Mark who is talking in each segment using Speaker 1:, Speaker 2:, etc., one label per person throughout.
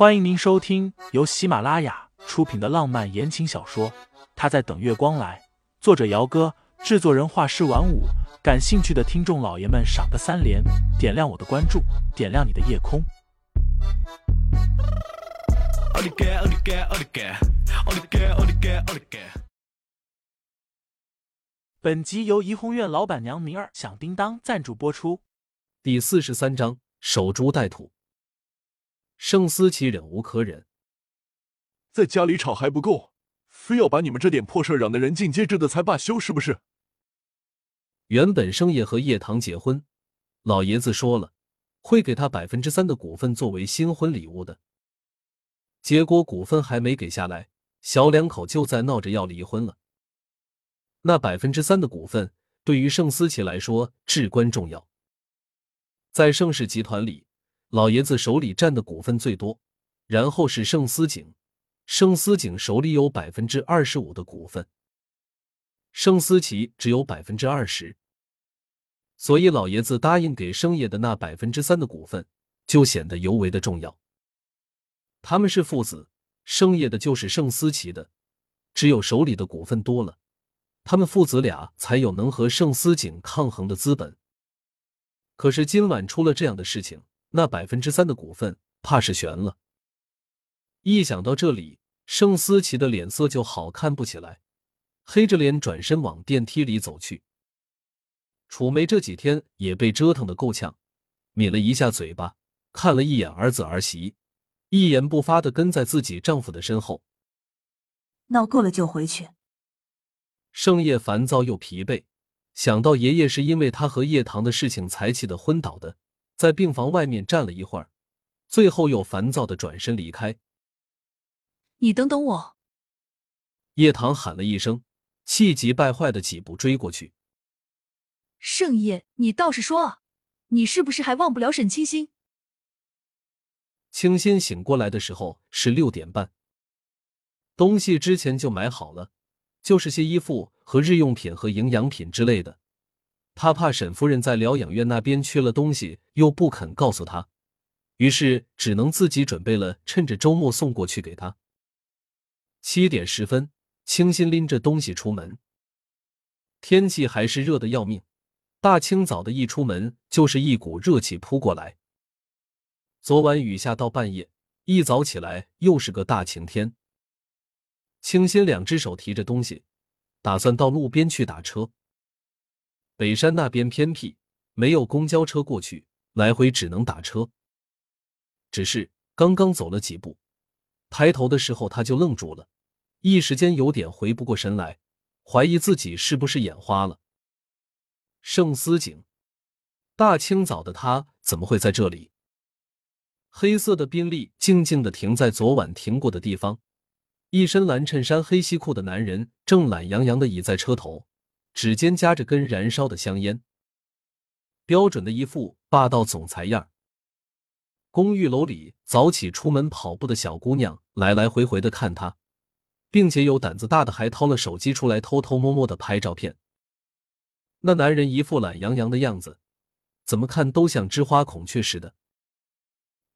Speaker 1: 欢迎您收听由喜马拉雅出品的浪漫言情小说《他在等月光来》，作者：姚哥，制作人：画师晚舞。感兴趣的听众老爷们，赏个三连，点亮我的关注，点亮你的夜空。本集由怡红院老板娘明儿响叮当赞助播出。
Speaker 2: 第四十三章：守株待兔。盛思琪忍无可忍，
Speaker 3: 在家里吵还不够，非要把你们这点破事嚷得人尽皆知的才罢休，是不是？
Speaker 2: 原本生叶和叶棠结婚，老爷子说了会给他百分之三的股份作为新婚礼物的，结果股份还没给下来，小两口就在闹着要离婚了。那百分之三的股份对于盛思琪来说至关重要，在盛世集团里。老爷子手里占的股份最多，然后是盛思景，盛思景手里有百分之二十五的股份，盛思琪只有百分之二十，所以老爷子答应给盛爷的那百分之三的股份就显得尤为的重要。他们是父子，盛爷的就是盛思琪的，只有手里的股份多了，他们父子俩才有能和盛思景抗衡的资本。可是今晚出了这样的事情。那百分之三的股份，怕是悬了。一想到这里，盛思琪的脸色就好看不起来，黑着脸转身往电梯里走去。楚梅这几天也被折腾的够呛，抿了一下嘴巴，看了一眼儿子儿媳，一言不发的跟在自己丈夫的身后。
Speaker 4: 闹够了就回去。
Speaker 2: 盛夜烦躁又疲惫，想到爷爷是因为他和叶棠的事情才气得昏倒的。在病房外面站了一会儿，最后又烦躁的转身离开。
Speaker 5: 你等等我！
Speaker 2: 叶棠喊了一声，气急败坏的几步追过去。
Speaker 5: 盛夜，你倒是说啊，你是不是还忘不了沈清心？
Speaker 2: 清心醒过来的时候是六点半，东西之前就买好了，就是些衣服和日用品和营养品之类的。他怕沈夫人在疗养院那边缺了东西，又不肯告诉他，于是只能自己准备了，趁着周末送过去给他。七点十分，清新拎着东西出门，天气还是热的要命，大清早的一出门就是一股热气扑过来。昨晚雨下到半夜，一早起来又是个大晴天。清新两只手提着东西，打算到路边去打车。北山那边偏僻，没有公交车过去，来回只能打车。只是刚刚走了几步，抬头的时候他就愣住了，一时间有点回不过神来，怀疑自己是不是眼花了。盛思景，大清早的他怎么会在这里？黑色的宾利静静的停在昨晚停过的地方，一身蓝衬衫、黑西裤的男人正懒洋洋的倚在车头。指尖夹着根燃烧的香烟，标准的一副霸道总裁样。公寓楼里早起出门跑步的小姑娘来来回回的看他，并且有胆子大的还掏了手机出来偷偷摸摸的拍照片。那男人一副懒洋洋的样子，怎么看都像枝花孔雀似的。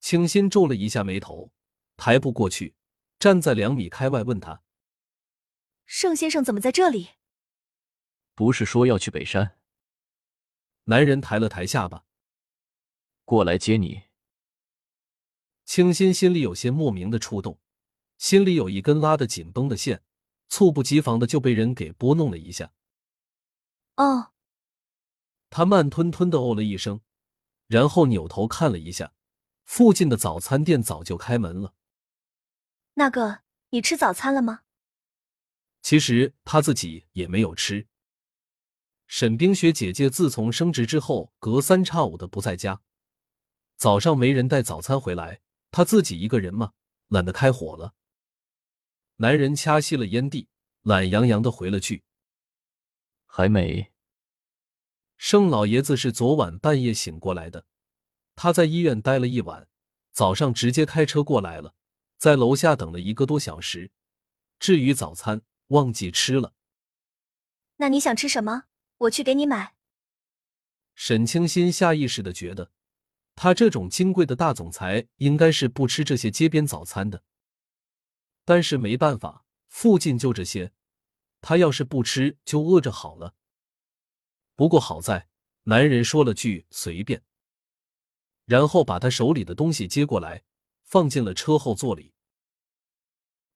Speaker 2: 清新皱了一下眉头，抬步过去，站在两米开外问他：“
Speaker 5: 盛先生怎么在这里？”
Speaker 6: 不是说要去北山？
Speaker 2: 男人抬了抬下巴，
Speaker 6: 过来接你。
Speaker 2: 清新心里有些莫名的触动，心里有一根拉得紧绷的线，猝不及防的就被人给拨弄了一下。
Speaker 5: 哦，
Speaker 2: 他慢吞吞的哦了一声，然后扭头看了一下，附近的早餐店早就开门了。
Speaker 5: 那个，你吃早餐了吗？
Speaker 2: 其实他自己也没有吃。沈冰雪姐姐自从升职之后，隔三差五的不在家。早上没人带早餐回来，她自己一个人嘛，懒得开火了。男人掐熄了烟蒂，懒洋洋的回了句：“
Speaker 6: 还没。”
Speaker 2: 盛老爷子是昨晚半夜醒过来的，他在医院待了一晚，早上直接开车过来了，在楼下等了一个多小时。至于早餐，忘记吃了。
Speaker 5: 那你想吃什么？我去给你买。
Speaker 2: 沈清新下意识的觉得，他这种金贵的大总裁应该是不吃这些街边早餐的。但是没办法，附近就这些，他要是不吃就饿着好了。不过好在男人说了句随便，然后把他手里的东西接过来，放进了车后座里。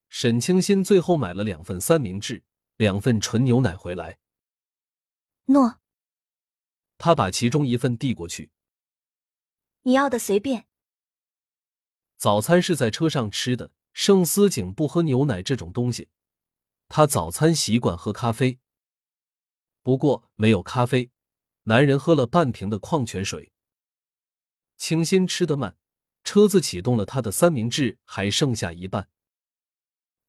Speaker 2: 沈清新最后买了两份三明治，两份纯牛奶回来。
Speaker 7: 诺，
Speaker 2: 他把其中一份递过去。
Speaker 7: 你要的随便。
Speaker 2: 早餐是在车上吃的。盛思景不喝牛奶这种东西，他早餐习惯喝咖啡。不过没有咖啡，男人喝了半瓶的矿泉水。清新吃得慢，车子启动了，他的三明治还剩下一半。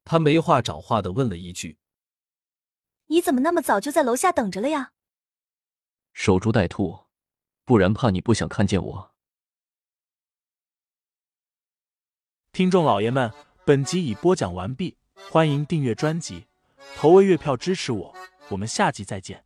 Speaker 2: 他没话找话的问了一句：“
Speaker 7: 你怎么那么早就在楼下等着了呀？”
Speaker 6: 守株待兔，不然怕你不想看见我。
Speaker 1: 听众老爷们。本集已播讲完毕，欢迎订阅专辑，投喂月票支持我，我们下集再见。